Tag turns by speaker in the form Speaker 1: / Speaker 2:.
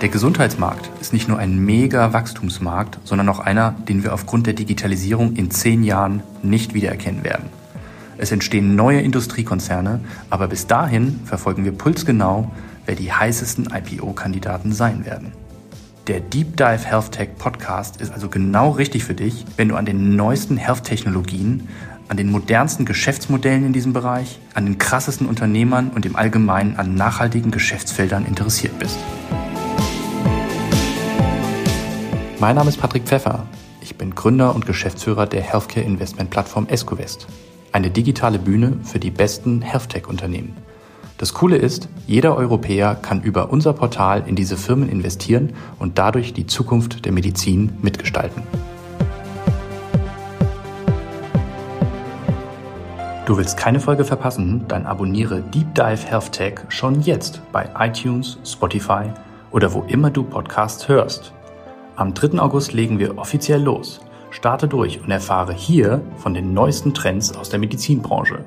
Speaker 1: Der Gesundheitsmarkt ist nicht nur ein mega Wachstumsmarkt, sondern auch einer, den wir aufgrund der Digitalisierung in zehn Jahren nicht wiedererkennen werden. Es entstehen neue Industriekonzerne, aber bis dahin verfolgen wir pulsgenau, wer die heißesten IPO-Kandidaten sein werden. Der Deep Dive Health Tech Podcast ist also genau richtig für dich, wenn du an den neuesten Health-Technologien, an den modernsten Geschäftsmodellen in diesem Bereich, an den krassesten Unternehmern und im Allgemeinen an nachhaltigen Geschäftsfeldern interessiert bist. Mein Name ist Patrick Pfeffer. Ich bin Gründer und Geschäftsführer der Healthcare Investment Plattform Escovest, eine digitale Bühne für die besten Health-Tech-Unternehmen. Das Coole ist, jeder Europäer kann über unser Portal in diese Firmen investieren und dadurch die Zukunft der Medizin mitgestalten. Du willst keine Folge verpassen? Dann abonniere Deep Dive Health Tech schon jetzt bei iTunes, Spotify oder wo immer du Podcasts hörst. Am 3. August legen wir offiziell los. Starte durch und erfahre hier von den neuesten Trends aus der Medizinbranche.